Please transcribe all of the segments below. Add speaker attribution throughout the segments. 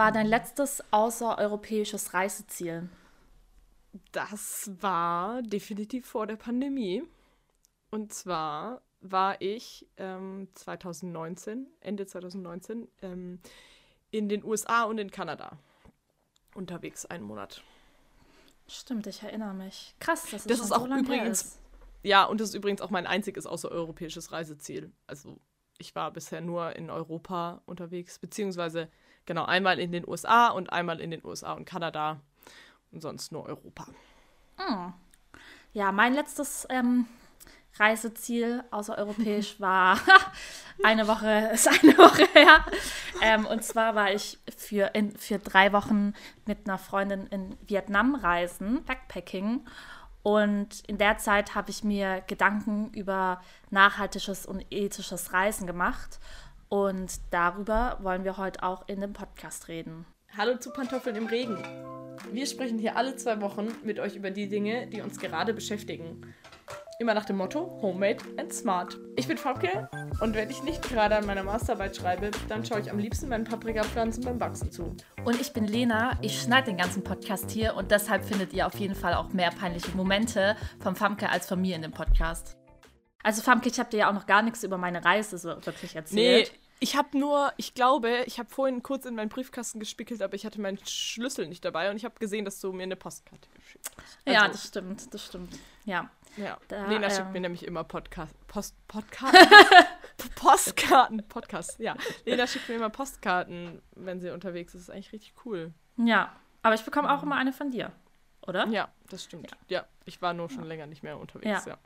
Speaker 1: Was war dein letztes außereuropäisches Reiseziel?
Speaker 2: Das war definitiv vor der Pandemie. Und zwar war ich ähm, 2019, Ende 2019, ähm, in den USA und in Kanada unterwegs, einen Monat.
Speaker 1: Stimmt, ich erinnere mich. Krass, das ist,
Speaker 2: das ist auch so übrigens. Ist. Ja, und das ist übrigens auch mein einziges außereuropäisches Reiseziel. Also ich war bisher nur in Europa unterwegs, beziehungsweise genau einmal in den USA und einmal in den USA und Kanada und sonst nur Europa.
Speaker 1: Hm. Ja, mein letztes ähm, Reiseziel außereuropäisch war eine Woche, ist eine Woche her. Ähm, und zwar war ich für, in, für drei Wochen mit einer Freundin in Vietnam reisen, Backpacking. Und in der Zeit habe ich mir Gedanken über nachhaltiges und ethisches Reisen gemacht. Und darüber wollen wir heute auch in dem Podcast reden.
Speaker 2: Hallo zu Pantoffeln im Regen. Wir sprechen hier alle zwei Wochen mit euch über die Dinge, die uns gerade beschäftigen. Immer nach dem Motto Homemade and Smart. Ich bin Fabke und wenn ich nicht gerade an meiner Masterarbeit schreibe, dann schaue ich am liebsten meinen Paprikapflanzen beim Wachsen zu.
Speaker 1: Und ich bin Lena, ich schneide den ganzen Podcast hier und deshalb findet ihr auf jeden Fall auch mehr peinliche Momente vom Famke als von mir in dem Podcast. Also Famke, ich habe dir ja auch noch gar nichts über meine Reise so wirklich erzählt.
Speaker 2: Nee, ich habe nur, ich glaube, ich habe vorhin kurz in meinen Briefkasten gespickelt, aber ich hatte meinen Schlüssel nicht dabei und ich habe gesehen, dass du mir eine Postkarte geschickt hast.
Speaker 1: Also, ja, das stimmt, das stimmt. Ja.
Speaker 2: Ja. Da, Lena ähm, schickt mir nämlich immer Podcast. Post, Podcast? Postkarten. Podcast, ja. Lena schickt mir immer Postkarten, wenn sie unterwegs ist. Das ist eigentlich richtig cool.
Speaker 1: Ja. Aber ich bekomme auch immer eine von dir, oder?
Speaker 2: Ja, das stimmt. Ja, ja ich war nur schon ja. länger nicht mehr unterwegs, ja.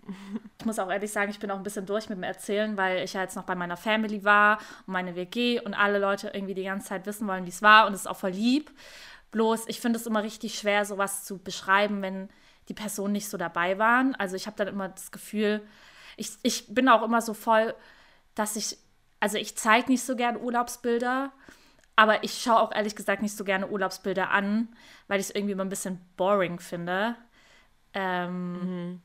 Speaker 1: Ich muss auch ehrlich sagen, ich bin auch ein bisschen durch mit dem Erzählen, weil ich ja jetzt noch bei meiner Family war und meine WG und alle Leute irgendwie die ganze Zeit wissen wollen, wie es war und es ist auch voll lieb. Bloß, ich finde es immer richtig schwer, sowas zu beschreiben, wenn die Personen nicht so dabei waren. Also ich habe dann immer das Gefühl, ich, ich bin auch immer so voll, dass ich, also ich zeige nicht so gerne Urlaubsbilder, aber ich schaue auch ehrlich gesagt nicht so gerne Urlaubsbilder an, weil ich es irgendwie immer ein bisschen boring finde. Ähm, mhm.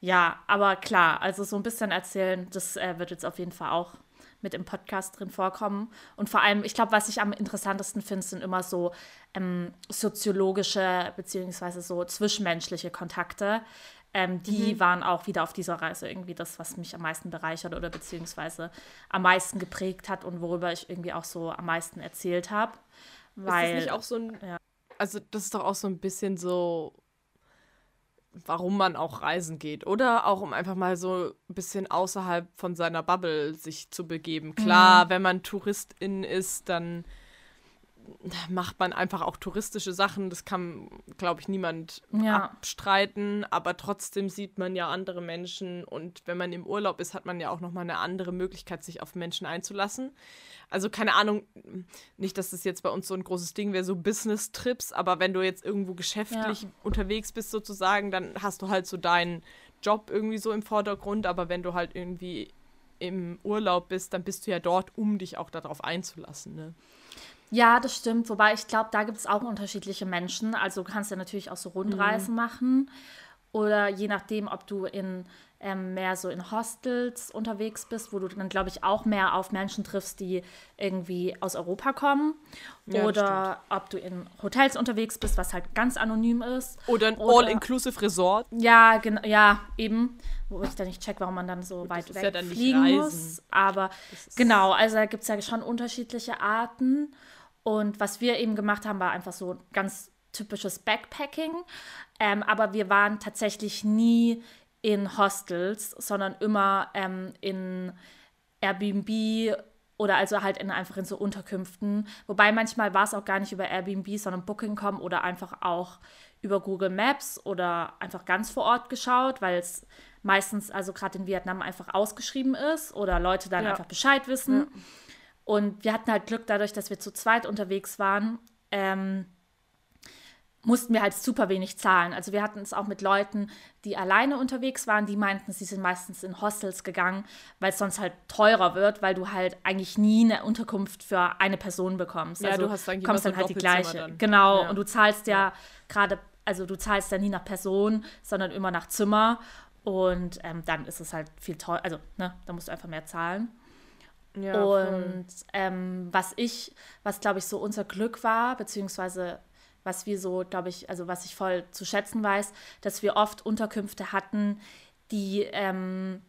Speaker 1: Ja, aber klar, also so ein bisschen erzählen, das äh, wird jetzt auf jeden Fall auch mit im Podcast drin vorkommen. Und vor allem, ich glaube, was ich am interessantesten finde, sind immer so ähm, soziologische beziehungsweise so zwischenmenschliche Kontakte. Ähm, die mhm. waren auch wieder auf dieser Reise irgendwie das, was mich am meisten bereichert oder beziehungsweise am meisten geprägt hat und worüber ich irgendwie auch so am meisten erzählt habe. Weil,
Speaker 2: ist das nicht auch so ein, ja. also das ist doch auch so ein bisschen so warum man auch reisen geht. Oder auch um einfach mal so ein bisschen außerhalb von seiner Bubble sich zu begeben. Klar, mhm. wenn man Touristin ist, dann macht man einfach auch touristische Sachen. Das kann, glaube ich, niemand ja. abstreiten. Aber trotzdem sieht man ja andere Menschen. Und wenn man im Urlaub ist, hat man ja auch nochmal eine andere Möglichkeit, sich auf Menschen einzulassen. Also keine Ahnung, nicht, dass das jetzt bei uns so ein großes Ding wäre, so Business-Trips. Aber wenn du jetzt irgendwo geschäftlich ja. unterwegs bist sozusagen, dann hast du halt so deinen Job irgendwie so im Vordergrund. Aber wenn du halt irgendwie im Urlaub bist, dann bist du ja dort, um dich auch darauf einzulassen. Ne?
Speaker 1: Ja, das stimmt. Wobei ich glaube, da gibt es auch unterschiedliche Menschen. Also du kannst ja natürlich auch so Rundreisen mhm. machen. Oder je nachdem, ob du in ähm, mehr so in Hostels unterwegs bist, wo du dann, glaube ich, auch mehr auf Menschen triffst, die irgendwie aus Europa kommen. Ja, Oder ob du in Hotels unterwegs bist, was halt ganz anonym ist.
Speaker 2: Oder ein All-Inclusive Resort.
Speaker 1: Ja, ja, eben. Wo ich dann nicht check, warum man dann so Gut, weit weg ja fliegen muss. Aber genau, also da gibt es ja schon unterschiedliche Arten. Und was wir eben gemacht haben, war einfach so ganz typisches Backpacking. Ähm, aber wir waren tatsächlich nie in Hostels, sondern immer ähm, in Airbnb oder also halt in, einfach in so Unterkünften. Wobei manchmal war es auch gar nicht über Airbnb, sondern Booking.com oder einfach auch über Google Maps oder einfach ganz vor Ort geschaut, weil es meistens, also gerade in Vietnam, einfach ausgeschrieben ist oder Leute dann ja. einfach Bescheid wissen. Ja. Und wir hatten halt Glück dadurch, dass wir zu zweit unterwegs waren. Ähm, mussten wir halt super wenig zahlen. Also wir hatten es auch mit Leuten, die alleine unterwegs waren, die meinten, sie sind meistens in Hostels gegangen, weil es sonst halt teurer wird, weil du halt eigentlich nie eine Unterkunft für eine Person bekommst.
Speaker 2: Ja,
Speaker 1: also
Speaker 2: du hast dann
Speaker 1: kommst dann halt die gleiche. Dann. Genau, ja. und du zahlst ja, ja. gerade, also du zahlst ja nie nach Person, sondern immer nach Zimmer und ähm, dann ist es halt viel teurer, also ne, da musst du einfach mehr zahlen. Ja, und ähm, was ich, was glaube ich so unser Glück war, beziehungsweise was wir so, glaube ich, also was ich voll zu schätzen weiß, dass wir oft Unterkünfte hatten, die ähm,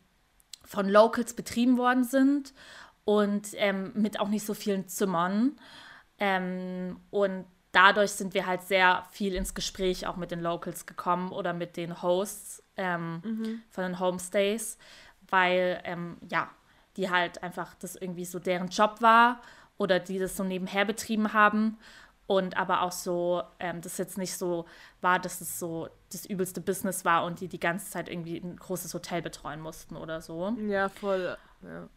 Speaker 1: von Locals betrieben worden sind und ähm, mit auch nicht so vielen Zimmern. Ähm, und dadurch sind wir halt sehr viel ins Gespräch auch mit den Locals gekommen oder mit den Hosts ähm, mhm. von den Homestays, weil ähm, ja, die halt einfach das irgendwie so deren Job war oder die das so nebenher betrieben haben und aber auch so, ähm, das jetzt nicht so war, dass es so das übelste Business war und die die ganze Zeit irgendwie ein großes Hotel betreuen mussten oder so.
Speaker 2: Ja, voll. Ja.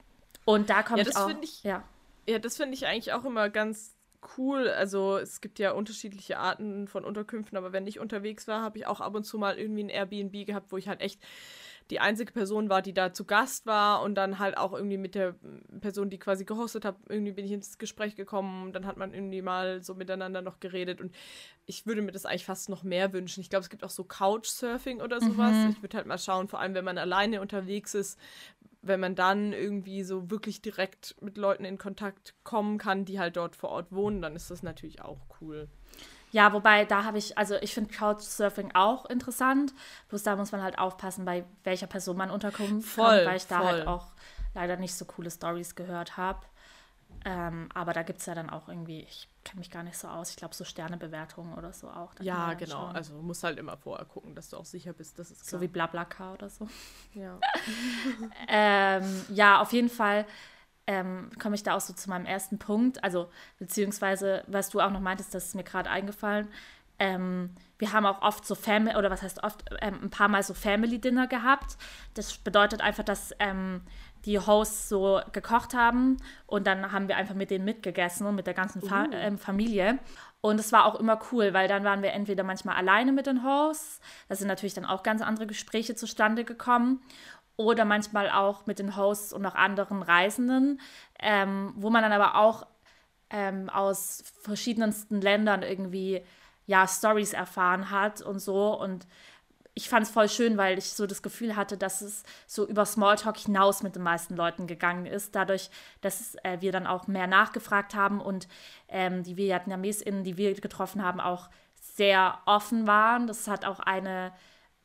Speaker 1: Und da kommt ja, auch.
Speaker 2: Ich, ja. ja, das finde ich eigentlich auch immer ganz cool. Also es gibt ja unterschiedliche Arten von Unterkünften, aber wenn ich unterwegs war, habe ich auch ab und zu mal irgendwie ein Airbnb gehabt, wo ich halt echt die einzige Person war, die da zu Gast war und dann halt auch irgendwie mit der Person, die quasi gehostet hat, irgendwie bin ich ins Gespräch gekommen und dann hat man irgendwie mal so miteinander noch geredet und ich würde mir das eigentlich fast noch mehr wünschen. Ich glaube, es gibt auch so Couchsurfing oder sowas. Mhm. Ich würde halt mal schauen, vor allem wenn man alleine unterwegs ist, wenn man dann irgendwie so wirklich direkt mit Leuten in Kontakt kommen kann, die halt dort vor Ort wohnen, dann ist das natürlich auch cool.
Speaker 1: Ja, wobei da habe ich, also ich finde Couchsurfing auch interessant. Bloß da muss man halt aufpassen, bei welcher Person man unterkommt, voll, weil ich da halt auch leider nicht so coole Stories gehört habe. Ähm, aber da gibt es ja dann auch irgendwie, ich kenne mich gar nicht so aus, ich glaube so Sternebewertungen oder so auch.
Speaker 2: Ja, genau. Schauen. Also muss halt immer vorher gucken, dass du auch sicher bist, dass es
Speaker 1: klar. So wie Blablacar oder so. Ja. ähm, ja, auf jeden Fall ähm, komme ich da auch so zu meinem ersten Punkt. Also, beziehungsweise, was du auch noch meintest, das ist mir gerade eingefallen. Ähm, wir haben auch oft so Family, oder was heißt oft, ähm, ein paar Mal so Family Dinner gehabt. Das bedeutet einfach, dass ähm, die Hosts so gekocht haben und dann haben wir einfach mit denen mitgegessen und mit der ganzen Fa uh. ähm, Familie. Und es war auch immer cool, weil dann waren wir entweder manchmal alleine mit den Hosts, da sind natürlich dann auch ganz andere Gespräche zustande gekommen oder manchmal auch mit den Hosts und auch anderen Reisenden, ähm, wo man dann aber auch ähm, aus verschiedensten Ländern irgendwie ja Stories erfahren hat und so und ich fand es voll schön, weil ich so das Gefühl hatte, dass es so über Smalltalk hinaus mit den meisten Leuten gegangen ist, dadurch, dass äh, wir dann auch mehr nachgefragt haben und ähm, die VietnamesInnen, die wir getroffen haben, auch sehr offen waren. Das hat auch eine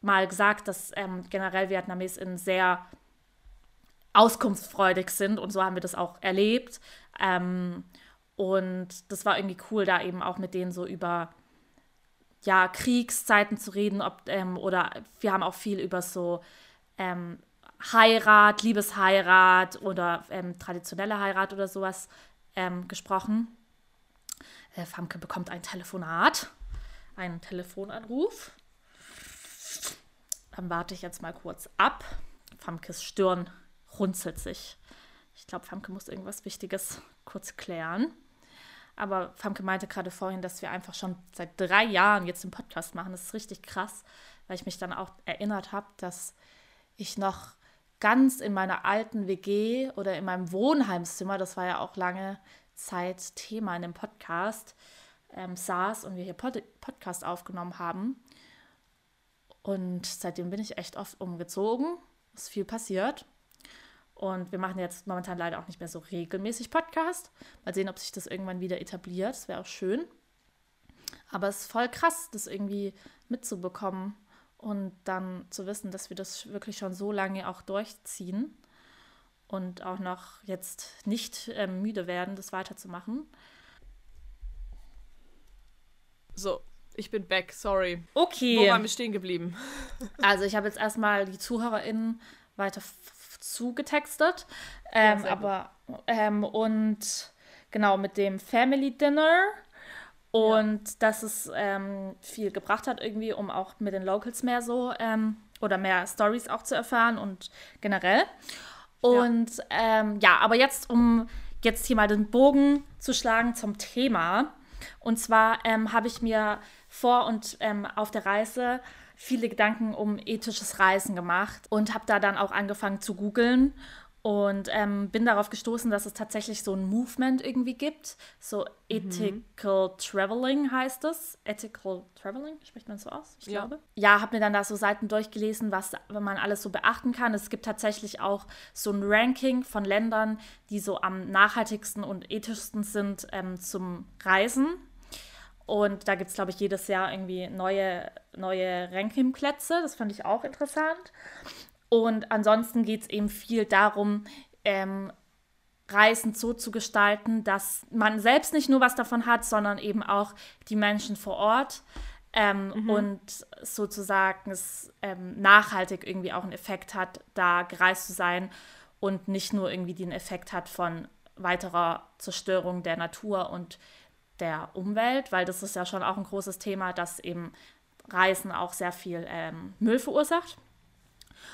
Speaker 1: mal gesagt, dass ähm, generell VietnamesInnen sehr auskunftsfreudig sind und so haben wir das auch erlebt. Ähm, und das war irgendwie cool, da eben auch mit denen so über ja, Kriegszeiten zu reden, ob, ähm, oder wir haben auch viel über so ähm, Heirat, Liebesheirat oder ähm, traditionelle Heirat oder sowas ähm, gesprochen. Äh, Famke bekommt ein Telefonat, einen Telefonanruf. Dann warte ich jetzt mal kurz ab. Famkes Stirn runzelt sich. Ich glaube, Famke muss irgendwas Wichtiges kurz klären. Aber Famke meinte gerade vorhin, dass wir einfach schon seit drei Jahren jetzt den Podcast machen. Das ist richtig krass, weil ich mich dann auch erinnert habe, dass ich noch ganz in meiner alten WG oder in meinem Wohnheimszimmer, das war ja auch lange Zeit Thema in dem Podcast, ähm, saß und wir hier Pod Podcast aufgenommen haben. Und seitdem bin ich echt oft umgezogen. Ist viel passiert. Und wir machen jetzt momentan leider auch nicht mehr so regelmäßig Podcast. Mal sehen, ob sich das irgendwann wieder etabliert. Das wäre auch schön. Aber es ist voll krass, das irgendwie mitzubekommen und dann zu wissen, dass wir das wirklich schon so lange auch durchziehen und auch noch jetzt nicht äh, müde werden, das weiterzumachen.
Speaker 2: So, ich bin back, sorry.
Speaker 1: Okay.
Speaker 2: Wo waren wir stehen geblieben?
Speaker 1: Also ich habe jetzt erstmal die ZuhörerInnen weiter zugetextet. Ähm, ja, aber ähm, und genau mit dem Family Dinner und ja. dass es ähm, viel gebracht hat irgendwie, um auch mit den Locals mehr so ähm, oder mehr Stories auch zu erfahren und generell. Und ja, ähm, ja aber jetzt um jetzt hier mal den Bogen zu schlagen zum Thema. Und zwar ähm, habe ich mir vor und ähm, auf der Reise viele Gedanken um ethisches Reisen gemacht und habe da dann auch angefangen zu googeln Und ähm, bin darauf gestoßen, dass es tatsächlich so ein Movement irgendwie gibt. So Ethical mhm. Traveling heißt es. Ethical Traveling, spricht man so aus? Ich ja. glaube. Ja, habe mir dann da so Seiten durchgelesen, was man alles so beachten kann. Es gibt tatsächlich auch so ein Ranking von Ländern, die so am nachhaltigsten und ethischsten sind ähm, zum Reisen. Und da gibt es, glaube ich, jedes Jahr irgendwie neue, neue Rankingplätze. Das fand ich auch interessant. Und ansonsten geht es eben viel darum, ähm, Reisen so zu gestalten, dass man selbst nicht nur was davon hat, sondern eben auch die Menschen vor Ort. Ähm, mhm. Und sozusagen es ähm, nachhaltig irgendwie auch einen Effekt hat, da gereist zu sein und nicht nur irgendwie den Effekt hat von weiterer Zerstörung der Natur und der Umwelt, weil das ist ja schon auch ein großes Thema, dass eben Reisen auch sehr viel ähm, Müll verursacht.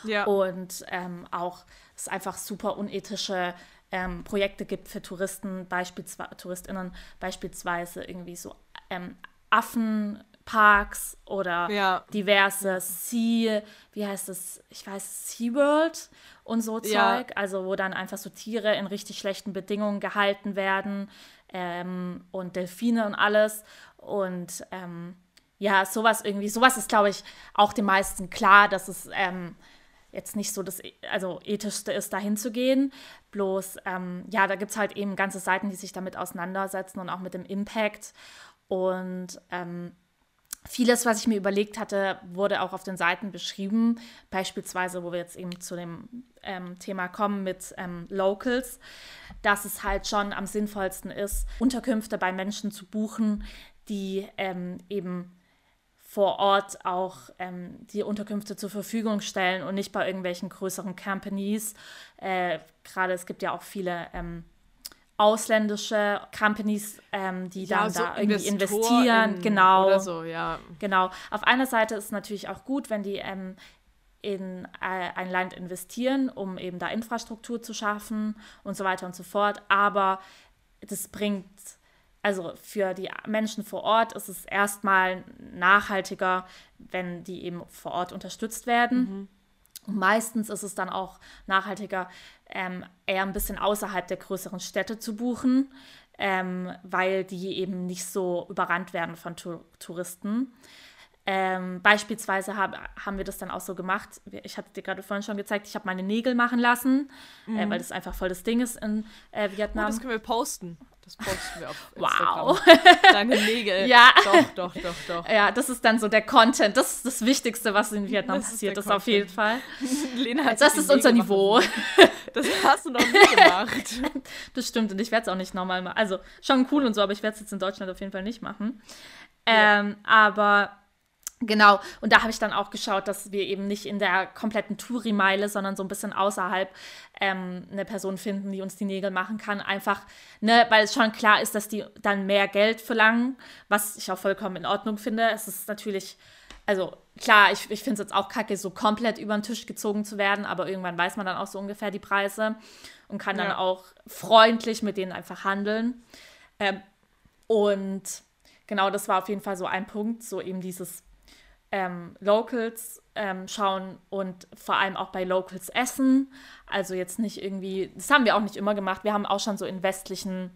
Speaker 1: Ja. Und ähm, auch es einfach super unethische ähm, Projekte gibt für Touristen, beispielsweise TouristInnen, beispielsweise irgendwie so ähm, Affenparks oder ja. diverse Sea, wie heißt es, ich weiß, SeaWorld und so ja. Zeug, also wo dann einfach so Tiere in richtig schlechten Bedingungen gehalten werden ähm, und Delfine und alles und ähm, ja, sowas irgendwie, sowas ist, glaube ich, auch den meisten klar, dass es ähm, jetzt nicht so das also ethischste ist, dahin zu gehen. Bloß, ähm, ja, da gibt es halt eben ganze Seiten, die sich damit auseinandersetzen und auch mit dem Impact. Und ähm, vieles, was ich mir überlegt hatte, wurde auch auf den Seiten beschrieben. Beispielsweise, wo wir jetzt eben zu dem ähm, Thema kommen mit ähm, Locals, dass es halt schon am sinnvollsten ist, Unterkünfte bei Menschen zu buchen, die ähm, eben vor Ort auch ähm, die Unterkünfte zur Verfügung stellen und nicht bei irgendwelchen größeren Companies. Äh, Gerade es gibt ja auch viele ähm, ausländische Companies, ähm, die ja, dann so da irgendwie investieren. In, genau. So, ja. Genau. Auf einer Seite ist es natürlich auch gut, wenn die ähm, in äh, ein Land investieren, um eben da Infrastruktur zu schaffen und so weiter und so fort. Aber das bringt also für die Menschen vor Ort ist es erstmal nachhaltiger, wenn die eben vor Ort unterstützt werden. Mhm. Und meistens ist es dann auch nachhaltiger, ähm, eher ein bisschen außerhalb der größeren Städte zu buchen, ähm, weil die eben nicht so überrannt werden von Tour Touristen. Ähm, beispielsweise hab, haben wir das dann auch so gemacht. Ich hatte dir gerade vorhin schon gezeigt, ich habe meine Nägel machen lassen, äh, mhm. äh, weil das einfach voll das Ding ist in äh, Vietnam. Oh,
Speaker 2: das können wir posten. Das posten wir auf
Speaker 1: Instagram. Wow.
Speaker 2: Deine Nägel. Ja. Doch, doch, doch, doch.
Speaker 1: Ja, das ist dann so der Content. Das ist das Wichtigste, was in Vietnam das passiert ist, auf jeden Fall. Lena hat das ist unser Nägel Niveau.
Speaker 2: Das hast du noch nie gemacht.
Speaker 1: Das stimmt und ich werde es auch nicht nochmal machen. Also schon cool und so, aber ich werde es jetzt in Deutschland auf jeden Fall nicht machen. Ja. Ähm, aber Genau, und da habe ich dann auch geschaut, dass wir eben nicht in der kompletten Touri-Meile, sondern so ein bisschen außerhalb ähm, eine Person finden, die uns die Nägel machen kann. Einfach, ne, weil es schon klar ist, dass die dann mehr Geld verlangen, was ich auch vollkommen in Ordnung finde. Es ist natürlich, also klar, ich, ich finde es jetzt auch kacke, so komplett über den Tisch gezogen zu werden, aber irgendwann weiß man dann auch so ungefähr die Preise und kann ja. dann auch freundlich mit denen einfach handeln. Ähm, und genau, das war auf jeden Fall so ein Punkt, so eben dieses ähm, Locals ähm, schauen und vor allem auch bei Locals essen. Also jetzt nicht irgendwie, das haben wir auch nicht immer gemacht. Wir haben auch schon so in westlichen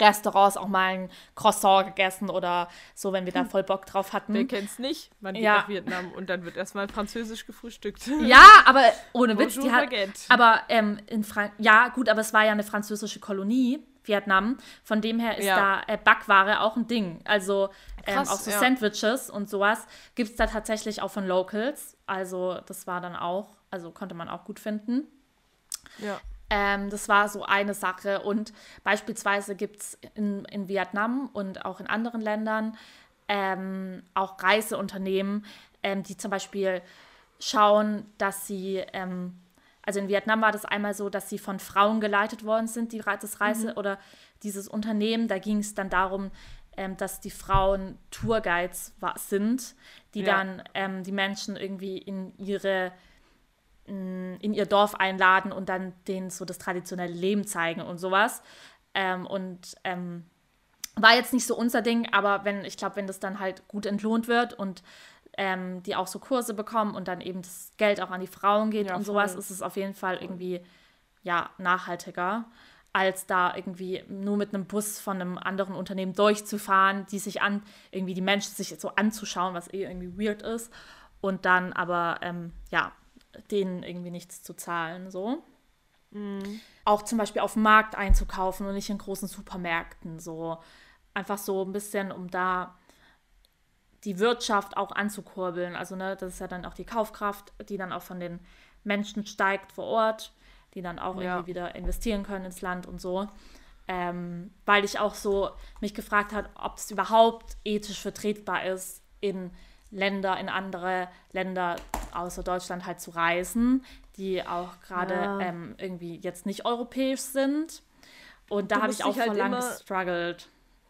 Speaker 1: Restaurants auch mal ein Croissant gegessen oder so, wenn wir da hm. voll Bock drauf hatten.
Speaker 2: Wer kennt's nicht? Man geht ja. nach Vietnam und dann wird erstmal französisch gefrühstückt.
Speaker 1: Ja, aber ohne Witz, die hat, aber ähm, in Frank ja gut, aber es war ja eine französische Kolonie Vietnam. Von dem her ist ja. da äh, Backware auch ein Ding. Also ähm, Krass, auch so ja. Sandwiches und sowas gibt es da tatsächlich auch von Locals. Also das war dann auch, also konnte man auch gut finden. Ja. Ähm, das war so eine Sache. Und beispielsweise gibt es in, in Vietnam und auch in anderen Ländern ähm, auch Reiseunternehmen, ähm, die zum Beispiel schauen, dass sie ähm, also in Vietnam war das einmal so, dass sie von Frauen geleitet worden sind, die, das Reise mhm. oder dieses Unternehmen. Da ging es dann darum, ähm, dass die Frauen Tourguides sind, die ja. dann ähm, die Menschen irgendwie in ihre mm, in ihr Dorf einladen und dann denen so das traditionelle Leben zeigen und sowas. Ähm, und ähm, war jetzt nicht so unser Ding, aber wenn, ich glaube, wenn das dann halt gut entlohnt wird und ähm, die auch so Kurse bekommen und dann eben das Geld auch an die Frauen geht ja, und sowas, voll. ist es auf jeden Fall irgendwie ja, nachhaltiger, als da irgendwie nur mit einem Bus von einem anderen Unternehmen durchzufahren, die sich an, irgendwie die Menschen sich so anzuschauen, was eh irgendwie weird ist. Und dann aber, ähm, ja, denen irgendwie nichts zu zahlen, so. Mhm. Auch zum Beispiel auf dem Markt einzukaufen und nicht in großen Supermärkten, so. Einfach so ein bisschen, um da die Wirtschaft auch anzukurbeln. Also, ne, das ist ja dann auch die Kaufkraft, die dann auch von den Menschen steigt vor Ort, die dann auch ja. irgendwie wieder investieren können ins Land und so. Ähm, weil ich auch so mich gefragt habe, ob es überhaupt ethisch vertretbar ist, in Länder, in andere Länder außer Deutschland halt zu reisen, die auch gerade ja. ähm, irgendwie jetzt nicht europäisch sind. Und da habe ich auch halt vor lang gestruggelt.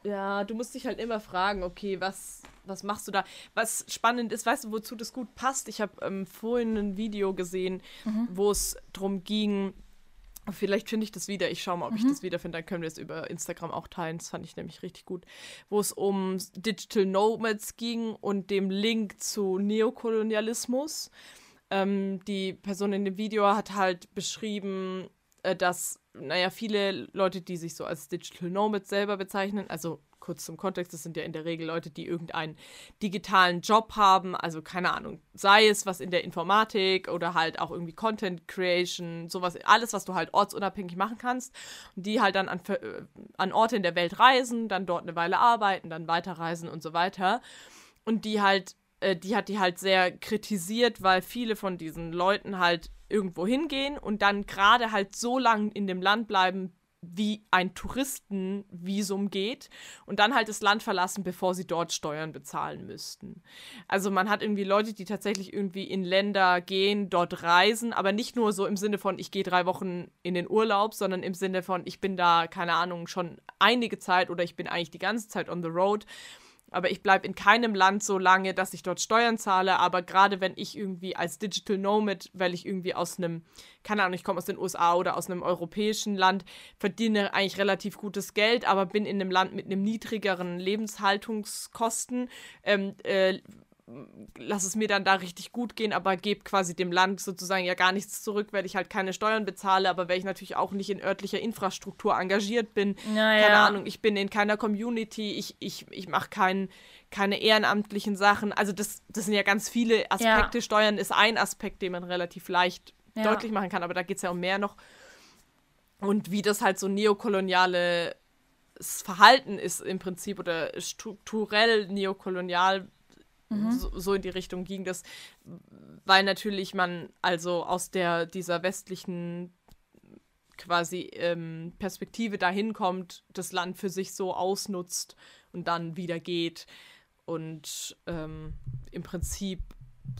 Speaker 2: Ja, du musst dich halt immer fragen, okay, was, was machst du da? Was spannend ist, weißt du, wozu das gut passt? Ich habe ähm, vorhin ein Video gesehen, mhm. wo es darum ging, Vielleicht finde ich das wieder. Ich schaue mal, ob mhm. ich das wiederfinde. Dann können wir es über Instagram auch teilen. Das fand ich nämlich richtig gut. Wo es um Digital Nomads ging und dem Link zu Neokolonialismus. Ähm, die Person in dem Video hat halt beschrieben, äh, dass, naja, viele Leute, die sich so als Digital Nomads selber bezeichnen, also kurz zum Kontext, das sind ja in der Regel Leute, die irgendeinen digitalen Job haben, also keine Ahnung, sei es was in der Informatik oder halt auch irgendwie Content Creation, sowas, alles, was du halt ortsunabhängig machen kannst, die halt dann an, äh, an Orte in der Welt reisen, dann dort eine Weile arbeiten, dann weiterreisen und so weiter. Und die halt, äh, die hat die halt sehr kritisiert, weil viele von diesen Leuten halt irgendwo hingehen und dann gerade halt so lange in dem Land bleiben, wie ein Touristenvisum geht und dann halt das Land verlassen, bevor sie dort Steuern bezahlen müssten. Also man hat irgendwie Leute, die tatsächlich irgendwie in Länder gehen, dort reisen, aber nicht nur so im Sinne von, ich gehe drei Wochen in den Urlaub, sondern im Sinne von, ich bin da, keine Ahnung, schon einige Zeit oder ich bin eigentlich die ganze Zeit on the road aber ich bleibe in keinem Land so lange, dass ich dort Steuern zahle. Aber gerade wenn ich irgendwie als Digital Nomad, weil ich irgendwie aus einem, keine Ahnung, ich komme aus den USA oder aus einem europäischen Land, verdiene eigentlich relativ gutes Geld, aber bin in einem Land mit einem niedrigeren Lebenshaltungskosten, ähm, äh, lass es mir dann da richtig gut gehen, aber gebe quasi dem Land sozusagen ja gar nichts zurück, weil ich halt keine Steuern bezahle, aber weil ich natürlich auch nicht in örtlicher Infrastruktur engagiert bin. Naja. Keine Ahnung, ich bin in keiner Community, ich, ich, ich mache kein, keine ehrenamtlichen Sachen. Also das, das sind ja ganz viele Aspekte. Ja. Steuern ist ein Aspekt, den man relativ leicht ja. deutlich machen kann, aber da geht es ja um mehr noch. Und wie das halt so neokoloniale Verhalten ist im Prinzip oder strukturell neokolonial Mhm. So, so, in die Richtung ging das, weil natürlich man also aus der dieser westlichen quasi ähm, Perspektive dahin kommt, das Land für sich so ausnutzt und dann wieder geht und ähm, im Prinzip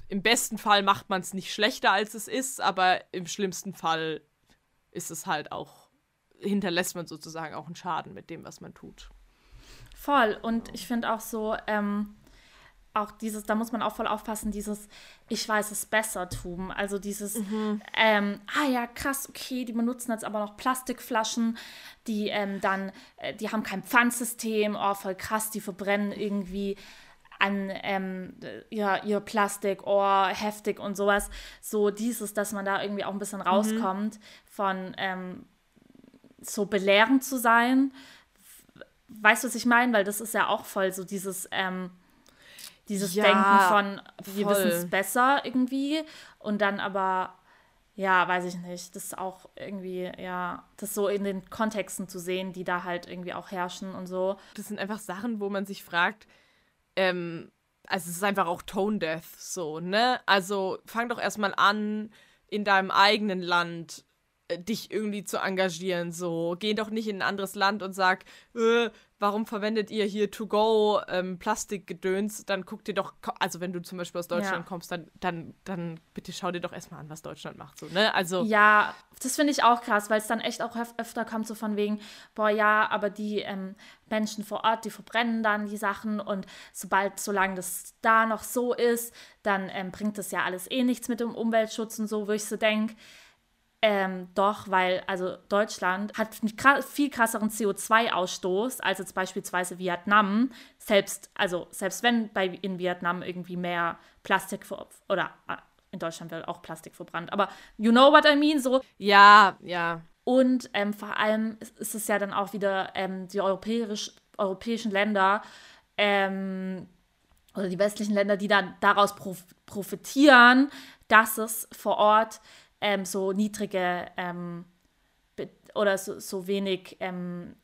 Speaker 2: im besten Fall macht man es nicht schlechter als es ist, aber im schlimmsten Fall ist es halt auch hinterlässt man sozusagen auch einen Schaden mit dem, was man tut.
Speaker 1: Voll. Und ich finde auch so, ähm, auch dieses, da muss man auch voll aufpassen, dieses Ich weiß es besser tun. Also dieses, mhm. ähm, ah ja, krass, okay, die benutzen jetzt aber noch Plastikflaschen, die ähm, dann, äh, die haben kein Pfandsystem, oh, voll krass, die verbrennen irgendwie an ähm, ja, ihr Plastik, oh, heftig und sowas. So dieses, dass man da irgendwie auch ein bisschen mhm. rauskommt mhm. von ähm, so belehrend zu sein. Weißt du, was ich meine? Weil das ist ja auch voll so dieses, ähm, dieses ja, Denken von, wir wissen es besser irgendwie. Und dann aber, ja, weiß ich nicht, das auch irgendwie, ja, das so in den Kontexten zu sehen, die da halt irgendwie auch herrschen und so.
Speaker 2: Das sind einfach Sachen, wo man sich fragt, ähm, also es ist einfach auch Tone Death so, ne? Also fang doch erstmal an, in deinem eigenen Land dich irgendwie zu engagieren. So, geh doch nicht in ein anderes Land und sag, äh, warum verwendet ihr hier To-Go ähm, Plastikgedöns? Dann guck dir doch, also wenn du zum Beispiel aus Deutschland ja. kommst, dann, dann, dann bitte schau dir doch erstmal an, was Deutschland macht. So, ne? also,
Speaker 1: ja, das finde ich auch krass, weil es dann echt auch öfter kommt, so von wegen, boah, ja, aber die ähm, Menschen vor Ort, die verbrennen dann die Sachen und sobald, solange das da noch so ist, dann ähm, bringt das ja alles eh nichts mit dem Umweltschutz und so, wo ich so denke, ähm, doch, weil also Deutschland hat einen viel krasseren CO2-Ausstoß als jetzt beispielsweise Vietnam. Selbst, also selbst wenn bei, in Vietnam irgendwie mehr Plastik oder äh, in Deutschland wird auch Plastik verbrannt. Aber you know what I mean? So.
Speaker 2: Ja, ja.
Speaker 1: Und ähm, vor allem ist es ja dann auch wieder ähm, die europäisch, europäischen Länder ähm, oder die westlichen Länder, die dann daraus prof profitieren, dass es vor Ort ähm, so niedrige ähm, oder so, so wenig ähm,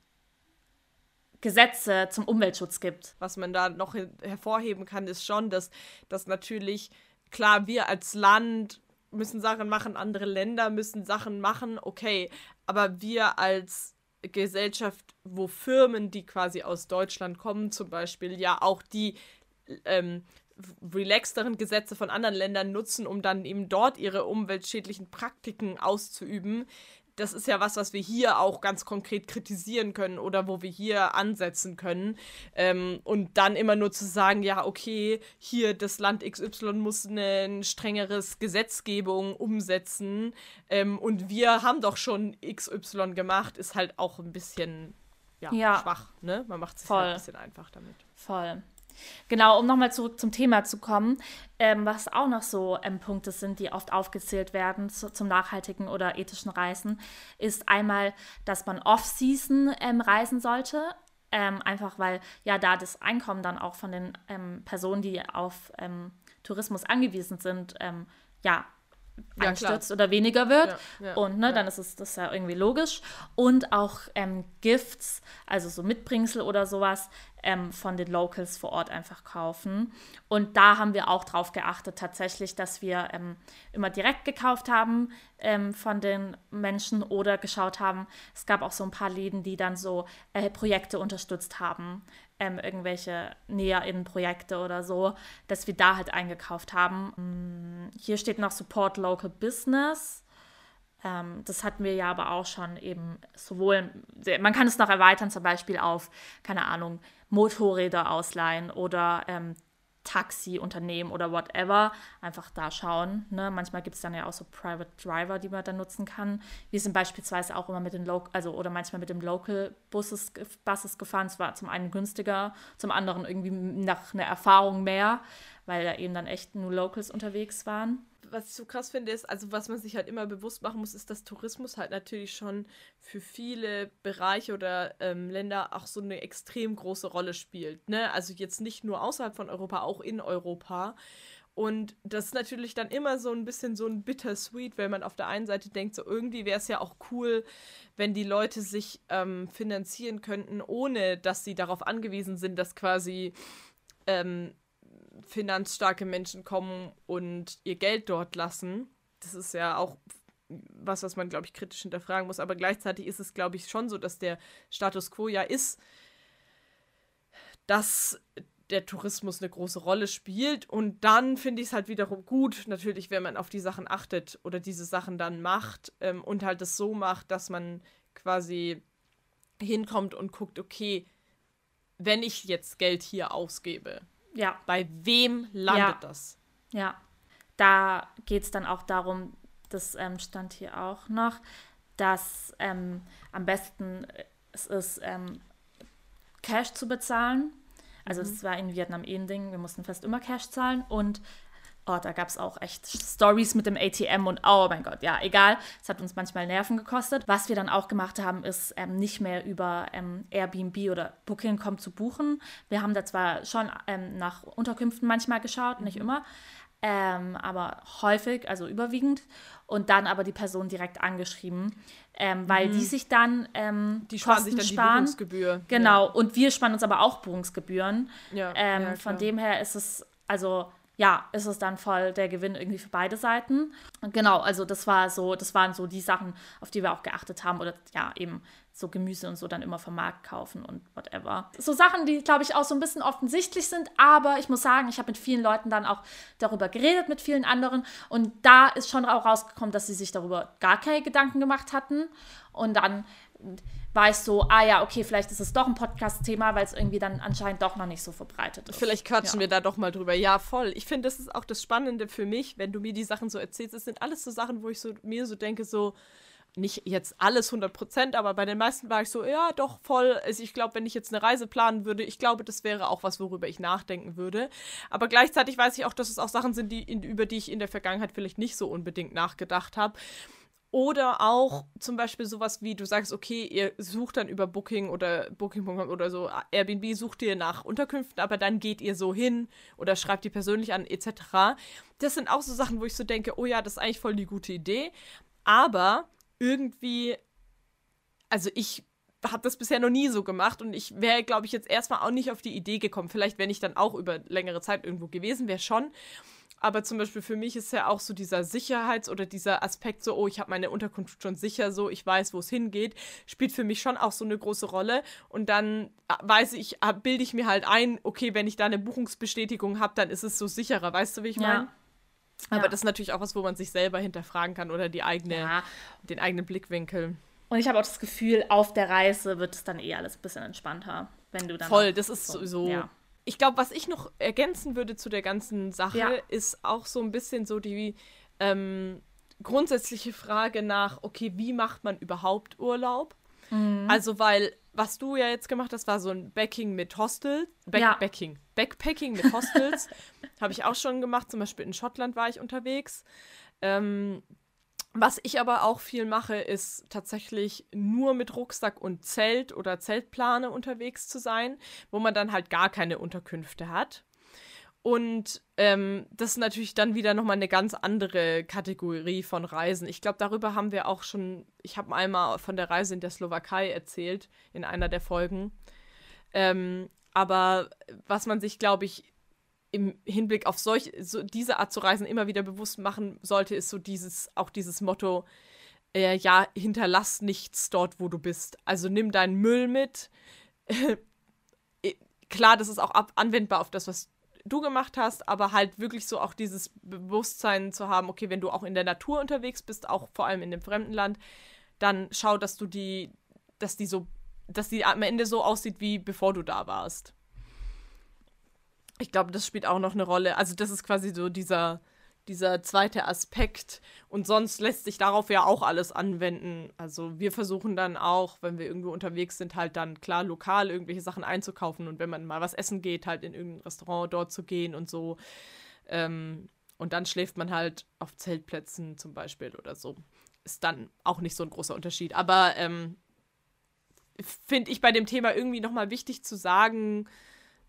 Speaker 1: Gesetze zum Umweltschutz gibt.
Speaker 2: Was man da noch hervorheben kann, ist schon, dass, dass natürlich, klar, wir als Land müssen Sachen machen, andere Länder müssen Sachen machen, okay, aber wir als Gesellschaft, wo Firmen, die quasi aus Deutschland kommen, zum Beispiel, ja auch die ähm, relaxteren Gesetze von anderen Ländern nutzen, um dann eben dort ihre umweltschädlichen Praktiken auszuüben, das ist ja was, was wir hier auch ganz konkret kritisieren können oder wo wir hier ansetzen können. Ähm, und dann immer nur zu sagen, ja, okay, hier das Land XY muss eine strengeres Gesetzgebung umsetzen ähm, und wir haben doch schon XY gemacht, ist halt auch ein bisschen ja, ja. schwach. Ne? Man macht es halt ein bisschen einfach damit.
Speaker 1: Voll. Genau, um nochmal zurück zum Thema zu kommen, ähm, was auch noch so ähm, Punkte sind, die oft aufgezählt werden zu, zum nachhaltigen oder ethischen Reisen, ist einmal, dass man off-season ähm, reisen sollte. Ähm, einfach weil ja da das Einkommen dann auch von den ähm, Personen, die auf ähm, Tourismus angewiesen sind, ja ja, einstürzt klar. oder weniger wird. Ja, ja, und ne, dann ist es das ja irgendwie logisch. Und auch ähm, Gifts, also so Mitbringsel oder sowas, ähm, von den Locals vor Ort einfach kaufen. Und da haben wir auch drauf geachtet, tatsächlich, dass wir ähm, immer direkt gekauft haben ähm, von den Menschen oder geschaut haben. Es gab auch so ein paar Läden, die dann so äh, Projekte unterstützt haben ähm, irgendwelche NäherInnen-Projekte oder so, dass wir da halt eingekauft haben. Mm, hier steht noch Support Local Business. Ähm, das hatten wir ja aber auch schon eben sowohl, man kann es noch erweitern, zum Beispiel auf, keine Ahnung, Motorräder ausleihen oder ähm, Taxi-Unternehmen oder whatever, einfach da schauen. Ne? Manchmal gibt es dann ja auch so Private Driver, die man dann nutzen kann. Wir sind beispielsweise auch immer mit den Local, also oder manchmal mit dem Local Buses, Buses gefahren. Es war zum einen günstiger, zum anderen irgendwie nach einer Erfahrung mehr, weil da eben dann echt nur Locals unterwegs waren
Speaker 2: was ich so krass finde, ist, also was man sich halt immer bewusst machen muss, ist, dass Tourismus halt natürlich schon für viele Bereiche oder ähm, Länder auch so eine extrem große Rolle spielt. Ne? Also jetzt nicht nur außerhalb von Europa, auch in Europa. Und das ist natürlich dann immer so ein bisschen so ein bittersweet, weil man auf der einen Seite denkt, so irgendwie wäre es ja auch cool, wenn die Leute sich ähm, finanzieren könnten, ohne dass sie darauf angewiesen sind, dass quasi ähm, finanzstarke Menschen kommen und ihr Geld dort lassen. Das ist ja auch was, was man, glaube ich, kritisch hinterfragen muss. Aber gleichzeitig ist es, glaube ich, schon so, dass der Status quo ja ist, dass der Tourismus eine große Rolle spielt. Und dann finde ich es halt wiederum gut, natürlich, wenn man auf die Sachen achtet oder diese Sachen dann macht ähm, und halt es so macht, dass man quasi hinkommt und guckt, okay, wenn ich jetzt Geld hier ausgebe, ja. Bei wem landet
Speaker 1: ja.
Speaker 2: das?
Speaker 1: Ja, da geht es dann auch darum, das ähm, stand hier auch noch, dass ähm, am besten es ist, ähm, Cash zu bezahlen. Also es mhm. war in Vietnam eh ein Ding, wir mussten fast immer Cash zahlen und Oh, da gab es auch echt Stories mit dem ATM und oh mein Gott, ja, egal. Es hat uns manchmal Nerven gekostet. Was wir dann auch gemacht haben, ist ähm, nicht mehr über ähm, Airbnb oder Booking.com zu buchen. Wir haben da zwar schon ähm, nach Unterkünften manchmal geschaut, nicht mhm. immer, ähm, aber häufig, also überwiegend. Und dann aber die Person direkt angeschrieben, ähm, weil mhm. die sich dann ähm, die sparen Kosten sich dann sparen. die Buchungsgebühr. Genau, ja. und wir sparen uns aber auch Buchungsgebühren. Ja, ja von dem her ist es, also ja, ist es dann voll der Gewinn irgendwie für beide Seiten. Genau, also das war so, das waren so die Sachen, auf die wir auch geachtet haben oder ja, eben so Gemüse und so dann immer vom Markt kaufen und whatever. So Sachen, die, glaube ich, auch so ein bisschen offensichtlich sind, aber ich muss sagen, ich habe mit vielen Leuten dann auch darüber geredet, mit vielen anderen und da ist schon auch rausgekommen, dass sie sich darüber gar keine Gedanken gemacht hatten und dann war ich so, ah ja, okay, vielleicht ist es doch ein Podcast-Thema, weil es irgendwie dann anscheinend doch noch nicht so verbreitet ist.
Speaker 2: Vielleicht quatschen ja. wir da doch mal drüber. Ja, voll. Ich finde, das ist auch das Spannende für mich, wenn du mir die Sachen so erzählst. Es sind alles so Sachen, wo ich so mir so denke, so, nicht jetzt alles 100 Prozent, aber bei den meisten war ich so, ja, doch voll. Also ich glaube, wenn ich jetzt eine Reise planen würde, ich glaube, das wäre auch was, worüber ich nachdenken würde. Aber gleichzeitig weiß ich auch, dass es auch Sachen sind, die, in, über die ich in der Vergangenheit vielleicht nicht so unbedingt nachgedacht habe. Oder auch zum Beispiel sowas wie, du sagst, okay, ihr sucht dann über Booking oder Booking.com oder so, Airbnb sucht ihr nach Unterkünften, aber dann geht ihr so hin oder schreibt die persönlich an, etc. Das sind auch so Sachen, wo ich so denke, oh ja, das ist eigentlich voll die gute Idee. Aber irgendwie, also ich habe das bisher noch nie so gemacht und ich wäre, glaube ich, jetzt erstmal auch nicht auf die Idee gekommen. Vielleicht, wenn ich dann auch über längere Zeit irgendwo gewesen wäre, schon. Aber zum Beispiel für mich ist ja auch so dieser Sicherheits- oder dieser Aspekt so, oh, ich habe meine Unterkunft schon sicher, so, ich weiß, wo es hingeht, spielt für mich schon auch so eine große Rolle. Und dann äh, weiß ich, bilde ich mir halt ein, okay, wenn ich da eine Buchungsbestätigung habe, dann ist es so sicherer. Weißt du, wie ich meine? Ja. Aber ja. das ist natürlich auch was, wo man sich selber hinterfragen kann oder die eigene, ja. den eigenen Blickwinkel.
Speaker 1: Und ich habe auch das Gefühl, auf der Reise wird es dann eh alles ein bisschen entspannter, wenn du dann.
Speaker 2: Voll, das ist so. so ja ich glaube, was ich noch ergänzen würde zu der ganzen Sache, ja. ist auch so ein bisschen so die ähm, grundsätzliche Frage nach, okay, wie macht man überhaupt Urlaub? Mhm. Also, weil, was du ja jetzt gemacht hast, war so ein Backing mit Hostels. Back ja. Backing. Backpacking mit Hostels. Habe ich auch schon gemacht. Zum Beispiel in Schottland war ich unterwegs. Ähm, was ich aber auch viel mache, ist tatsächlich nur mit Rucksack und Zelt oder Zeltplane unterwegs zu sein, wo man dann halt gar keine Unterkünfte hat. Und ähm, das ist natürlich dann wieder nochmal eine ganz andere Kategorie von Reisen. Ich glaube, darüber haben wir auch schon, ich habe einmal von der Reise in der Slowakei erzählt, in einer der Folgen. Ähm, aber was man sich, glaube ich, im Hinblick auf solch, so diese Art zu reisen immer wieder bewusst machen sollte, ist so dieses, auch dieses Motto, äh, ja, hinterlass nichts dort, wo du bist. Also nimm deinen Müll mit. Klar, das ist auch ab anwendbar auf das, was du gemacht hast, aber halt wirklich so auch dieses Bewusstsein zu haben, okay, wenn du auch in der Natur unterwegs bist, auch vor allem in dem fremden Land, dann schau, dass du die, dass die so, dass die am Ende so aussieht, wie bevor du da warst. Ich glaube, das spielt auch noch eine Rolle. Also, das ist quasi so dieser, dieser zweite Aspekt. Und sonst lässt sich darauf ja auch alles anwenden. Also, wir versuchen dann auch, wenn wir irgendwo unterwegs sind, halt dann klar lokal irgendwelche Sachen einzukaufen. Und wenn man mal was essen geht, halt in irgendein Restaurant dort zu gehen und so. Ähm, und dann schläft man halt auf Zeltplätzen zum Beispiel oder so. Ist dann auch nicht so ein großer Unterschied. Aber ähm, finde ich bei dem Thema irgendwie nochmal wichtig zu sagen,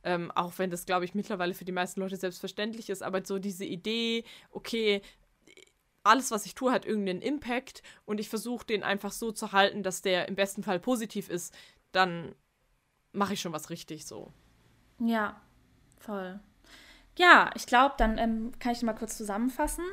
Speaker 2: ähm, auch wenn das, glaube ich, mittlerweile für die meisten Leute selbstverständlich ist, aber so diese Idee, okay, alles, was ich tue, hat irgendeinen Impact und ich versuche den einfach so zu halten, dass der im besten Fall positiv ist, dann mache ich schon was richtig so.
Speaker 1: Ja, voll. Ja, ich glaube, dann ähm, kann ich mal kurz zusammenfassen.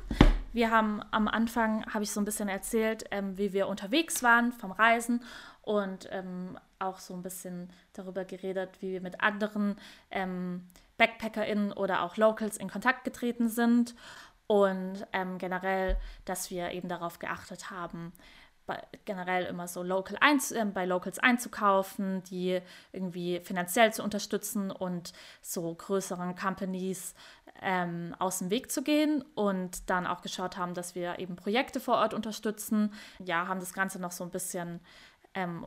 Speaker 1: Wir haben am Anfang, habe ich so ein bisschen erzählt, ähm, wie wir unterwegs waren vom Reisen und ähm, auch so ein bisschen darüber geredet, wie wir mit anderen ähm, BackpackerInnen oder auch Locals in Kontakt getreten sind und ähm, generell, dass wir eben darauf geachtet haben, bei, generell immer so local einz, äh, bei Locals einzukaufen, die irgendwie finanziell zu unterstützen und so größeren Companies ähm, aus dem Weg zu gehen und dann auch geschaut haben, dass wir eben Projekte vor Ort unterstützen. Ja, haben das Ganze noch so ein bisschen ähm,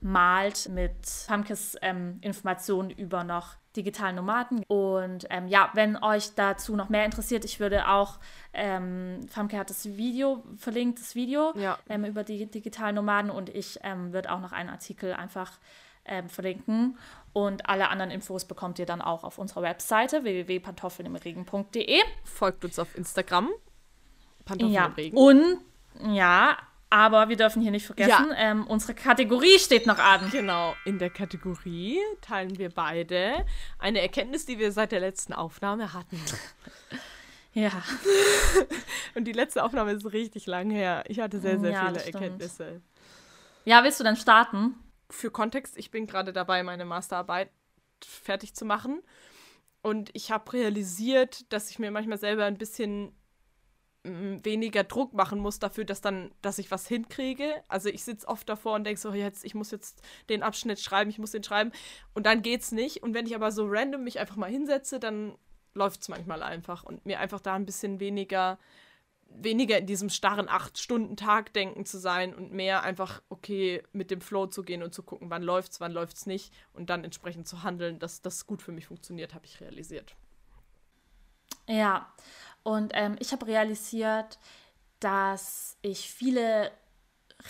Speaker 1: untermalt mit Famkes ähm, Informationen über noch digitalen Nomaden. Und ähm, ja, wenn euch dazu noch mehr interessiert, ich würde auch, ähm, Famke hat das Video verlinkt, das Video ja. ähm, über die digitalen Nomaden und ich ähm, würde auch noch einen Artikel einfach ähm, verlinken. Und alle anderen Infos bekommt ihr dann auch auf unserer Webseite www.pantoffelnimregen.de.
Speaker 2: Folgt uns auf Instagram. Pantoffeln
Speaker 1: ja. im Regen. Und ja, aber wir dürfen hier nicht vergessen, ja. ähm, unsere Kategorie steht noch an.
Speaker 2: Genau, in der Kategorie teilen wir beide eine Erkenntnis, die wir seit der letzten Aufnahme hatten.
Speaker 1: ja.
Speaker 2: Und die letzte Aufnahme ist richtig lang her. Ich hatte sehr, sehr ja, viele Erkenntnisse.
Speaker 1: Ja, willst du dann starten?
Speaker 2: Für Kontext, ich bin gerade dabei, meine Masterarbeit fertig zu machen. Und ich habe realisiert, dass ich mir manchmal selber ein bisschen weniger Druck machen muss dafür, dass dann, dass ich was hinkriege. Also ich sitze oft davor und denke so, jetzt, ich muss jetzt den Abschnitt schreiben, ich muss den schreiben und dann geht's nicht. Und wenn ich aber so random mich einfach mal hinsetze, dann läuft es manchmal einfach und mir einfach da ein bisschen weniger, weniger in diesem starren Acht-Stunden-Tag denken zu sein und mehr einfach, okay, mit dem Flow zu gehen und zu gucken, wann läuft's, wann läuft's nicht und dann entsprechend zu handeln, dass das gut für mich funktioniert, habe ich realisiert.
Speaker 1: Ja, und ähm, ich habe realisiert, dass ich viele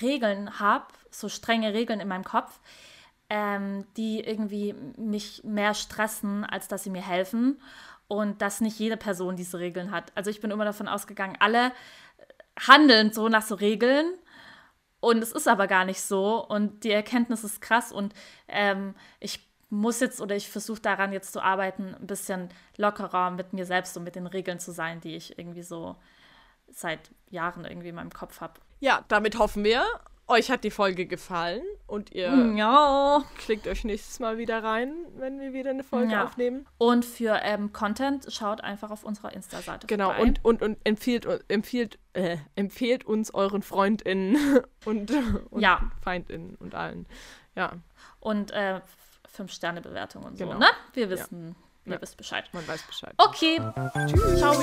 Speaker 1: Regeln habe, so strenge Regeln in meinem Kopf, ähm, die irgendwie mich mehr stressen, als dass sie mir helfen. Und dass nicht jede Person diese Regeln hat. Also ich bin immer davon ausgegangen, alle handeln so nach so Regeln. Und es ist aber gar nicht so. Und die Erkenntnis ist krass. Und ähm, ich muss jetzt oder ich versuche daran jetzt zu arbeiten, ein bisschen lockerer mit mir selbst und mit den Regeln zu sein, die ich irgendwie so seit Jahren irgendwie in meinem Kopf habe.
Speaker 2: Ja, damit hoffen wir, euch hat die Folge gefallen und ihr
Speaker 1: ja.
Speaker 2: klickt euch nächstes Mal wieder rein, wenn wir wieder eine Folge ja. aufnehmen.
Speaker 1: Und für ähm, Content schaut einfach auf unserer Insta-Seite
Speaker 2: Genau, und, und, und empfiehlt, empfiehlt, äh, empfiehlt uns euren FreundInnen und, und
Speaker 1: ja.
Speaker 2: FeindInnen und allen. Ja.
Speaker 1: Und äh, Fünf-Sterne-Bewertung und genau. so, ne? Wir wissen, ja. ihr ja. wisst Bescheid.
Speaker 2: Man weiß Bescheid.
Speaker 1: Okay.
Speaker 2: Tschüss.
Speaker 1: Ciao.